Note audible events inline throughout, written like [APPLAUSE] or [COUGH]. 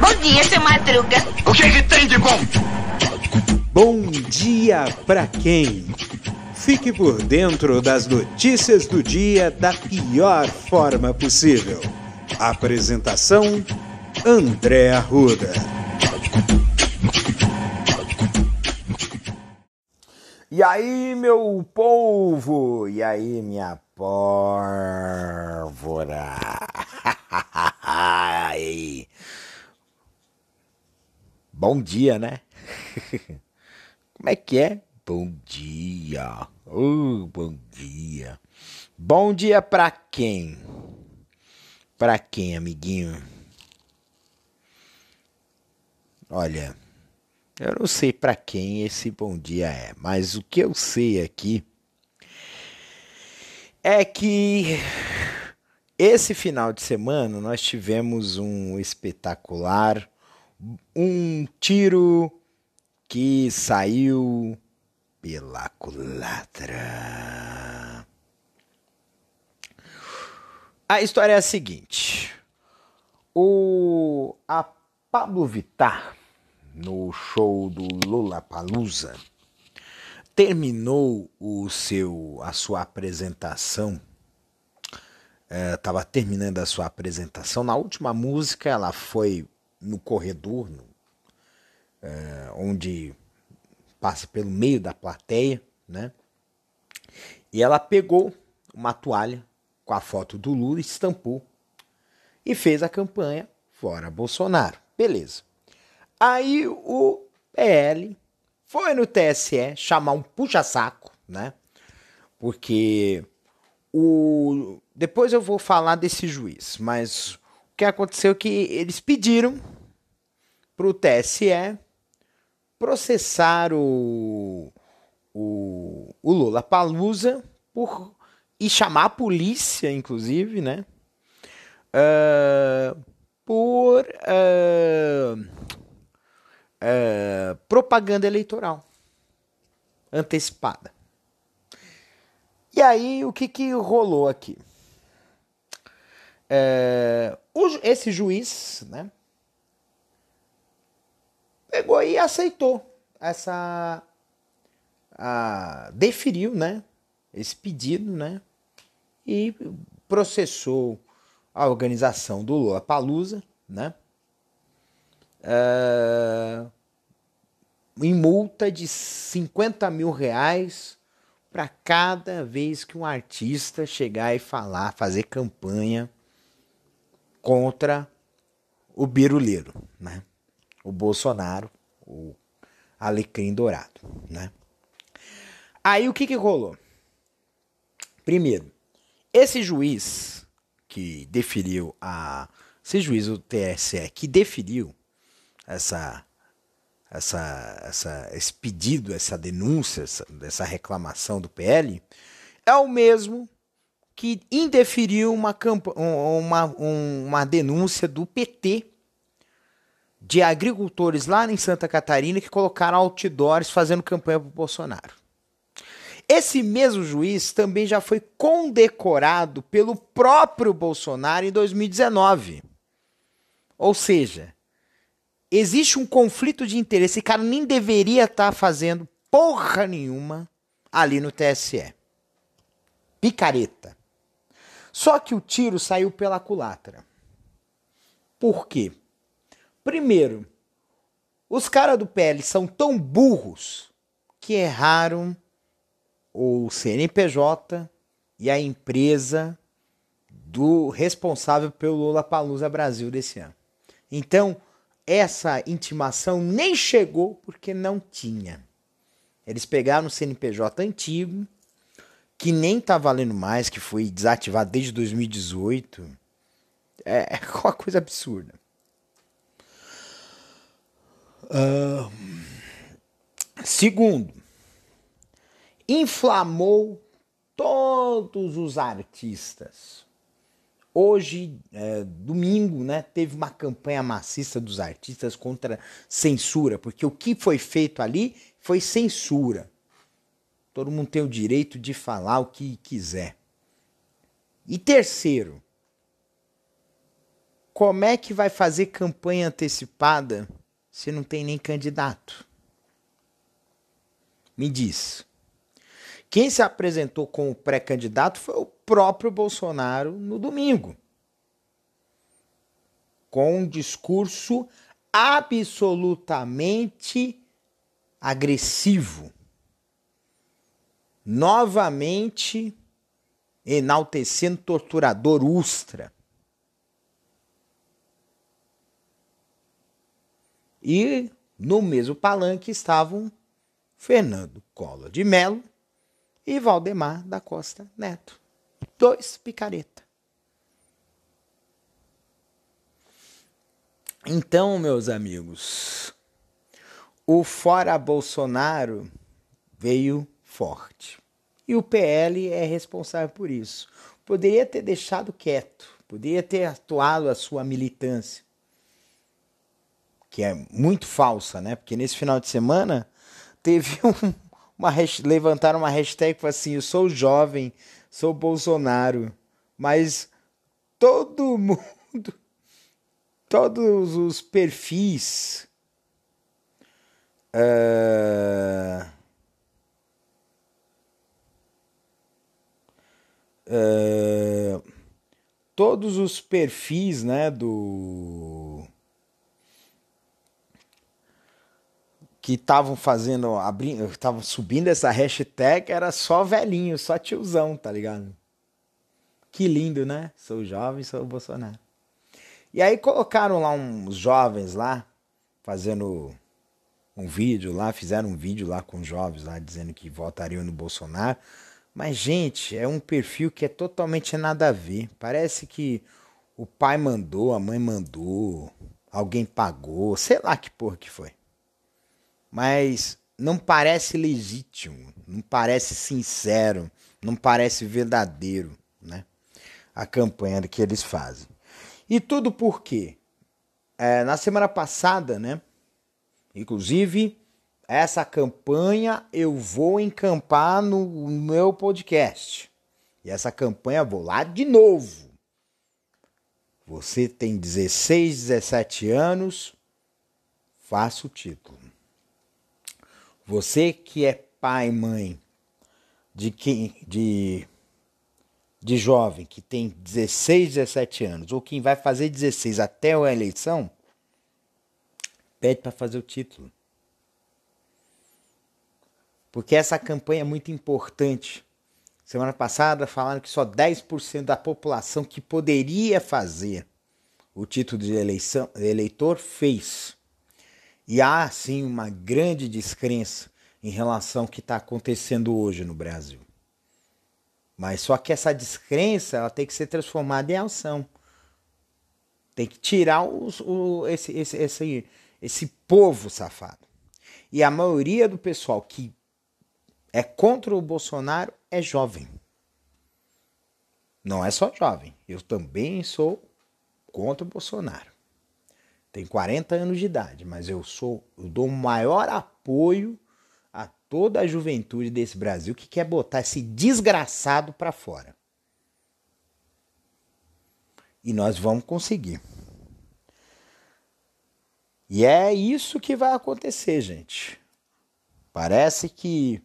Bom dia, seu Madruga. O que, que tem de bom? Bom dia pra quem? Fique por dentro das notícias do dia da pior forma possível. Apresentação: André Arruda. E aí, meu povo? E aí, minha pórvora? [LAUGHS] Bom dia, né? [LAUGHS] Como é que é? Bom dia. Oh, bom dia. Bom dia pra quem? Pra quem, amiguinho? Olha, eu não sei pra quem esse bom dia é, mas o que eu sei aqui é que esse final de semana nós tivemos um espetacular, um tiro que saiu pela culatra. A história é a seguinte: o a Pablo Vittar no show do Lula Palusa terminou o seu a sua apresentação estava é, terminando a sua apresentação na última música ela foi no corredor no, é, onde passa pelo meio da plateia, né? E ela pegou uma toalha com a foto do Lula, estampou e fez a campanha fora Bolsonaro. Beleza. Aí o PL foi no TSE chamar um puxa-saco, né? Porque o depois eu vou falar desse juiz, mas o que aconteceu é que eles pediram para o TSE processar o, o, o Lula Palusa por e chamar a polícia, inclusive, né? Uh, por uh, uh, propaganda eleitoral antecipada. E aí, o que, que rolou aqui? O, esse juiz, né? pegou e aceitou essa. A, deferiu, né? Esse pedido, né? E processou a organização do Lula Palusa, né? Uh, em multa de 50 mil reais para cada vez que um artista chegar e falar, fazer campanha contra o biruleiro, né? o Bolsonaro, o alecrim dourado, né? Aí o que que rolou? Primeiro, esse juiz que deferiu a esse juiz do TSE que deferiu essa essa, essa, esse pedido, essa denúncia, essa, essa reclamação do PL, é o mesmo que indeferiu uma, uma, uma denúncia do PT de agricultores lá em Santa Catarina que colocaram outdoors fazendo campanha para o Bolsonaro. Esse mesmo juiz também já foi condecorado pelo próprio Bolsonaro em 2019. Ou seja, existe um conflito de interesse. Esse cara nem deveria estar tá fazendo porra nenhuma ali no TSE. Picareta. Só que o tiro saiu pela culatra. Por quê? Primeiro, os caras do PL são tão burros que erraram o CNPJ e a empresa do responsável pelo Lula Palusa Brasil desse ano. Então, essa intimação nem chegou porque não tinha. Eles pegaram o CNPJ antigo, que nem tá valendo mais, que foi desativado desde 2018. É, é [LAUGHS] uma coisa absurda. Uh, segundo, inflamou todos os artistas. Hoje, é, domingo, né, teve uma campanha maciça dos artistas contra censura, porque o que foi feito ali foi censura. Todo mundo tem o direito de falar o que quiser. E terceiro, como é que vai fazer campanha antecipada se não tem nem candidato? Me diz. Quem se apresentou como pré-candidato foi o próprio Bolsonaro no domingo. Com um discurso absolutamente agressivo. Novamente enaltecendo torturador Ustra. E no mesmo palanque estavam Fernando Collor de Mello e Valdemar da Costa Neto. Dois picareta. Então, meus amigos, o fora Bolsonaro veio forte. E o PL é responsável por isso. Poderia ter deixado quieto, poderia ter atuado a sua militância, que é muito falsa, né? Porque nesse final de semana teve [LAUGHS] um, uma levantaram uma hashtag assim: eu sou jovem, sou Bolsonaro, mas todo [LAUGHS] mundo, todos os perfis uh, uh, todos os perfis, né, do que estavam fazendo, abrindo, estavam subindo essa hashtag, era só velhinho, só tiozão, tá ligado? Que lindo, né? Sou jovem, sou Bolsonaro. E aí colocaram lá uns jovens lá, fazendo um vídeo lá, fizeram um vídeo lá com jovens lá, dizendo que votariam no Bolsonaro. Mas, gente, é um perfil que é totalmente nada a ver. Parece que o pai mandou, a mãe mandou, alguém pagou, sei lá que porra que foi mas não parece legítimo, não parece sincero, não parece verdadeiro, né? A campanha que eles fazem. E tudo por quê? É, na semana passada, né? Inclusive, essa campanha eu vou encampar no meu podcast. E essa campanha vou lá de novo. Você tem 16, 17 anos, faça o título. Você que é pai, mãe de quem de de jovem que tem 16, 17 anos, ou quem vai fazer 16 até a eleição, pede para fazer o título. Porque essa campanha é muito importante. Semana passada falaram que só 10% da população que poderia fazer o título de eleição, eleitor fez. E há, sim, uma grande descrença em relação ao que está acontecendo hoje no Brasil. Mas só que essa descrença ela tem que ser transformada em ação. Tem que tirar os, o, esse, esse, esse, esse povo safado. E a maioria do pessoal que é contra o Bolsonaro é jovem. Não é só jovem. Eu também sou contra o Bolsonaro tenho 40 anos de idade, mas eu sou, eu dou o maior apoio a toda a juventude desse Brasil que quer botar esse desgraçado para fora. E nós vamos conseguir. E é isso que vai acontecer, gente. Parece que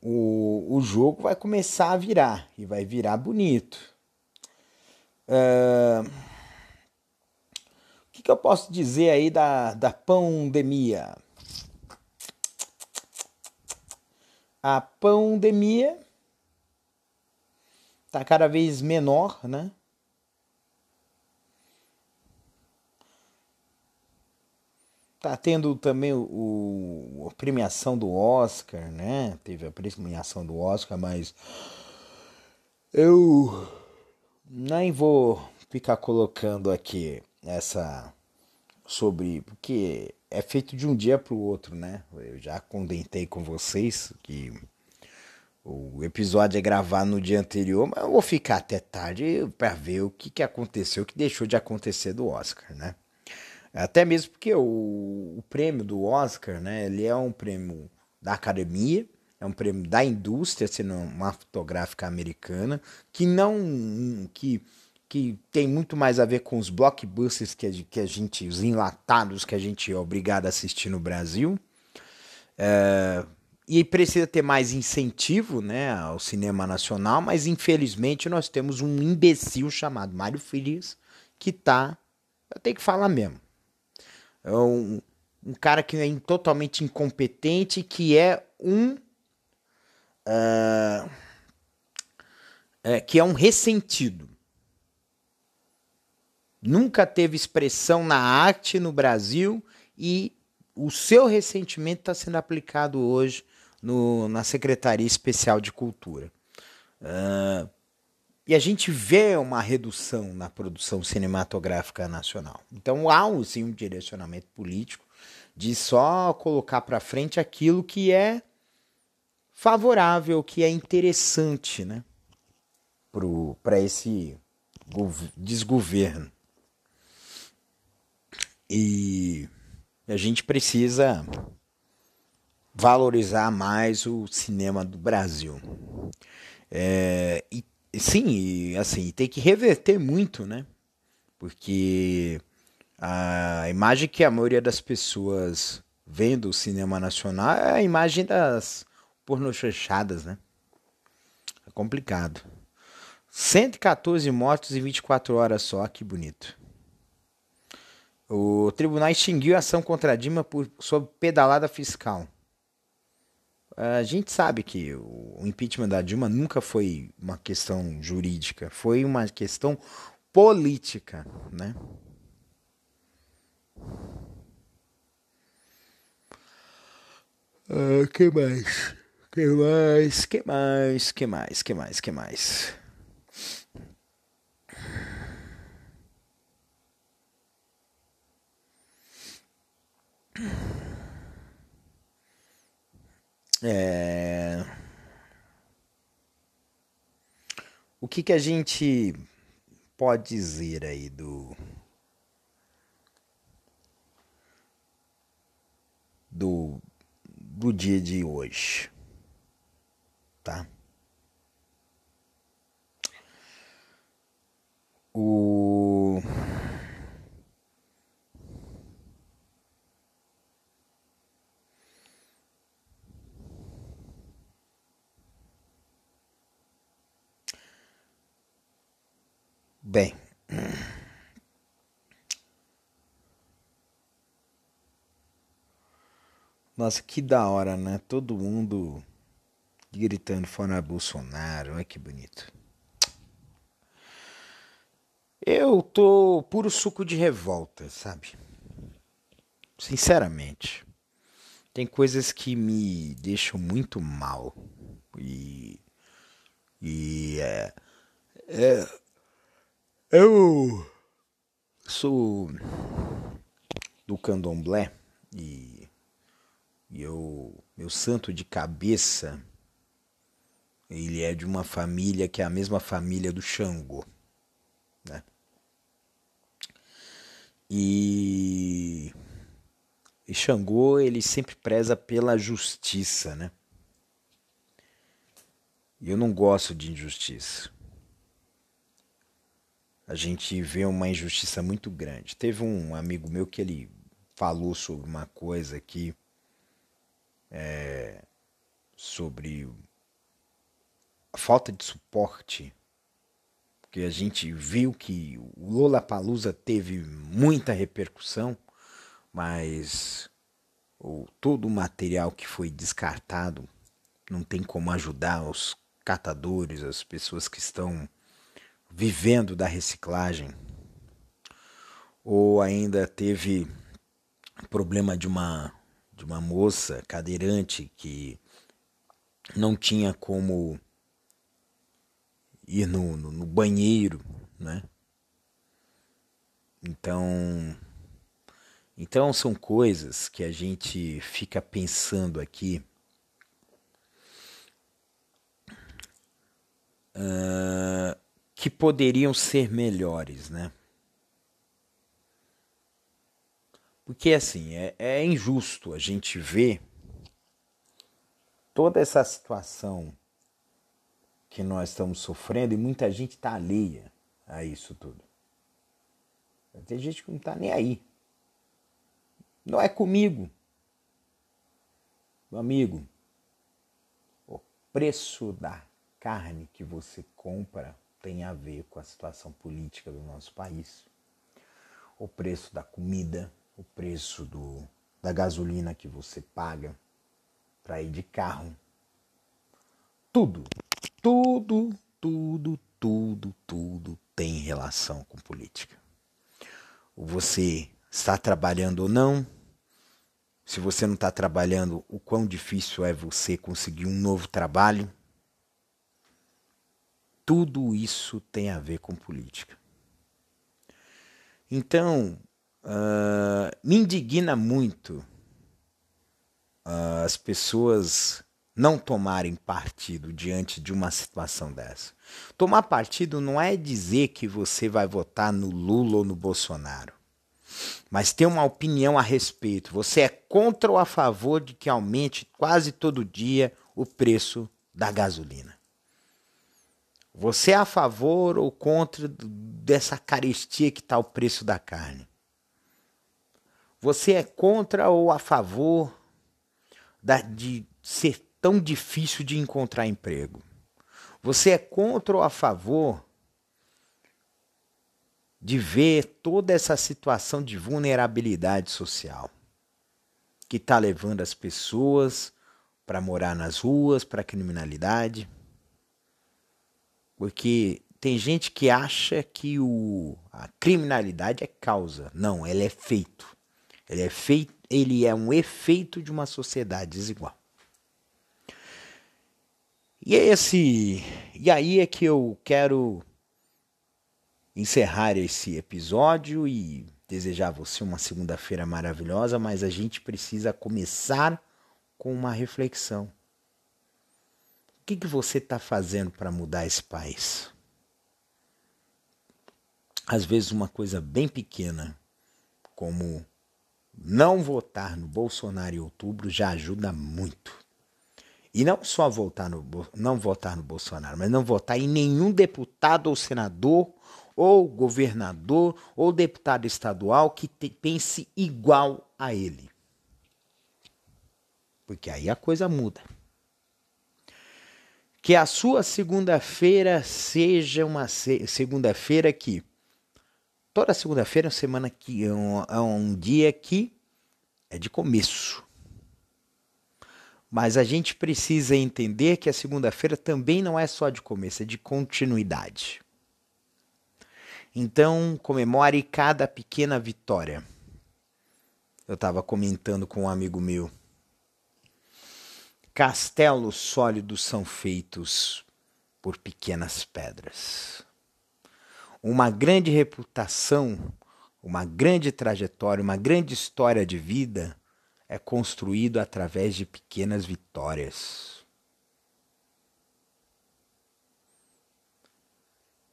o, o jogo vai começar a virar e vai virar bonito. Uh, que, que eu posso dizer aí da, da pandemia? A pandemia está cada vez menor, né? Tá tendo também o, o, a premiação do Oscar, né? Teve a premiação do Oscar, mas eu nem vou ficar colocando aqui essa sobre porque é feito de um dia para o outro, né? Eu já condentei com vocês que o episódio é gravado no dia anterior, mas eu vou ficar até tarde para ver o que, que aconteceu, o que deixou de acontecer do Oscar, né? Até mesmo porque o, o prêmio do Oscar, né? Ele é um prêmio da academia, é um prêmio da indústria cinematográfica americana que não que que tem muito mais a ver com os blockbusters que a, que a gente, os enlatados que a gente é obrigado a assistir no Brasil. É, e precisa ter mais incentivo né, ao cinema nacional, mas infelizmente nós temos um imbecil chamado Mário Frias que tá. Eu tenho que falar mesmo. É um, um cara que é totalmente incompetente, que é um. Uh, é, que é um ressentido. Nunca teve expressão na arte no Brasil e o seu ressentimento está sendo aplicado hoje no, na Secretaria Especial de Cultura. Uh, e a gente vê uma redução na produção cinematográfica nacional. Então há sim um direcionamento político de só colocar para frente aquilo que é favorável, que é interessante, né, para esse desgoverno. E a gente precisa valorizar mais o cinema do Brasil. É, e sim, e, assim, tem que reverter muito, né? Porque a imagem que a maioria das pessoas vendo o cinema nacional é a imagem das pornochanchadas, né? É complicado. 114 mortos em 24 horas só, que bonito. O tribunal extinguiu a ação contra a Dilma por, sob pedalada fiscal. A gente sabe que o impeachment da Dilma nunca foi uma questão jurídica, foi uma questão política, né? Ah, que mais? Que mais? Que mais? Que mais? Que mais? Que mais? É... O que, que a gente pode dizer aí do. Do, do dia de hoje, tá? O Bem. Nossa, que da hora, né? Todo mundo gritando fora Bolsonaro. Olha que bonito. Eu tô puro suco de revolta, sabe? Sinceramente. Tem coisas que me deixam muito mal. E. E é. é eu sou do candomblé e, e eu, meu santo de cabeça, ele é de uma família que é a mesma família do Xangô, né? E, e Xangô, ele sempre preza pela justiça, né? E eu não gosto de injustiça a gente vê uma injustiça muito grande. Teve um amigo meu que ele falou sobre uma coisa aqui, é, sobre a falta de suporte, porque a gente viu que o Lola Palusa teve muita repercussão, mas o, todo o material que foi descartado não tem como ajudar os catadores, as pessoas que estão vivendo da reciclagem, ou ainda teve problema de uma de uma moça cadeirante que não tinha como ir no, no, no banheiro, né? Então, então são coisas que a gente fica pensando aqui. Uh, que poderiam ser melhores, né? Porque assim, é, é injusto a gente ver toda essa situação que nós estamos sofrendo e muita gente está alheia a isso tudo. Tem gente que não está nem aí. Não é comigo. Meu amigo, o preço da carne que você compra tem a ver com a situação política do nosso país. O preço da comida, o preço do, da gasolina que você paga para ir de carro. Tudo, tudo, tudo, tudo, tudo tem relação com política. Você está trabalhando ou não? Se você não está trabalhando, o quão difícil é você conseguir um novo trabalho? Tudo isso tem a ver com política. Então, uh, me indigna muito uh, as pessoas não tomarem partido diante de uma situação dessa. Tomar partido não é dizer que você vai votar no Lula ou no Bolsonaro, mas ter uma opinião a respeito. Você é contra ou a favor de que aumente quase todo dia o preço da gasolina? Você é a favor ou contra dessa carestia que está o preço da carne? Você é contra ou a favor da, de ser tão difícil de encontrar emprego? Você é contra ou a favor de ver toda essa situação de vulnerabilidade social que está levando as pessoas para morar nas ruas, para a criminalidade? Porque tem gente que acha que o, a criminalidade é causa. Não, ela é feito. Ele é feito, ele é um efeito de uma sociedade desigual. E esse, e aí é que eu quero encerrar esse episódio e desejar a você uma segunda-feira maravilhosa, mas a gente precisa começar com uma reflexão que, que você está fazendo para mudar esse país? Às vezes, uma coisa bem pequena, como não votar no Bolsonaro em outubro, já ajuda muito. E não só votar no, não votar no Bolsonaro, mas não votar em nenhum deputado ou senador ou governador ou deputado estadual que te, pense igual a ele. Porque aí a coisa muda. Que a sua segunda-feira seja uma segunda-feira que toda segunda-feira é uma semana que é um, é um dia que é de começo. Mas a gente precisa entender que a segunda-feira também não é só de começo, é de continuidade. Então, comemore cada pequena vitória. Eu estava comentando com um amigo meu Castelos sólidos são feitos por pequenas pedras. Uma grande reputação, uma grande trajetória, uma grande história de vida é construído através de pequenas vitórias.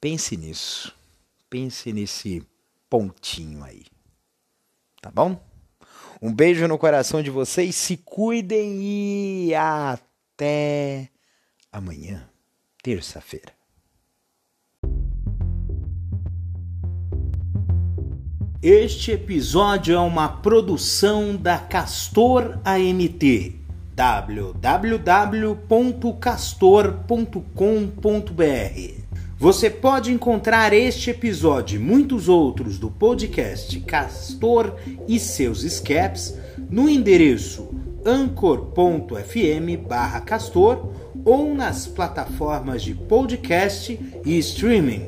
Pense nisso. Pense nesse pontinho aí. Tá bom? Um beijo no coração de vocês, se cuidem e até amanhã, terça-feira. Este episódio é uma produção da Castor AMT www.castor.com.br você pode encontrar este episódio e muitos outros do podcast Castor e seus escapes no endereço anchor.fm barra castor ou nas plataformas de podcast e streaming.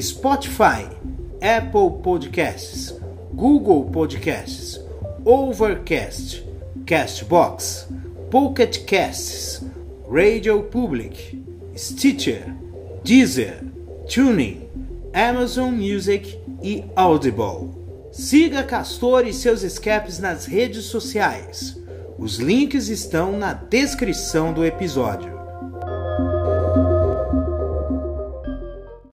Spotify, Apple Podcasts, Google Podcasts, Overcast, Castbox, Pocket Casts, Radio Public, Stitcher, Deezer, Tuning, Amazon Music e Audible. Siga Castor e seus escapes nas redes sociais. Os links estão na descrição do episódio.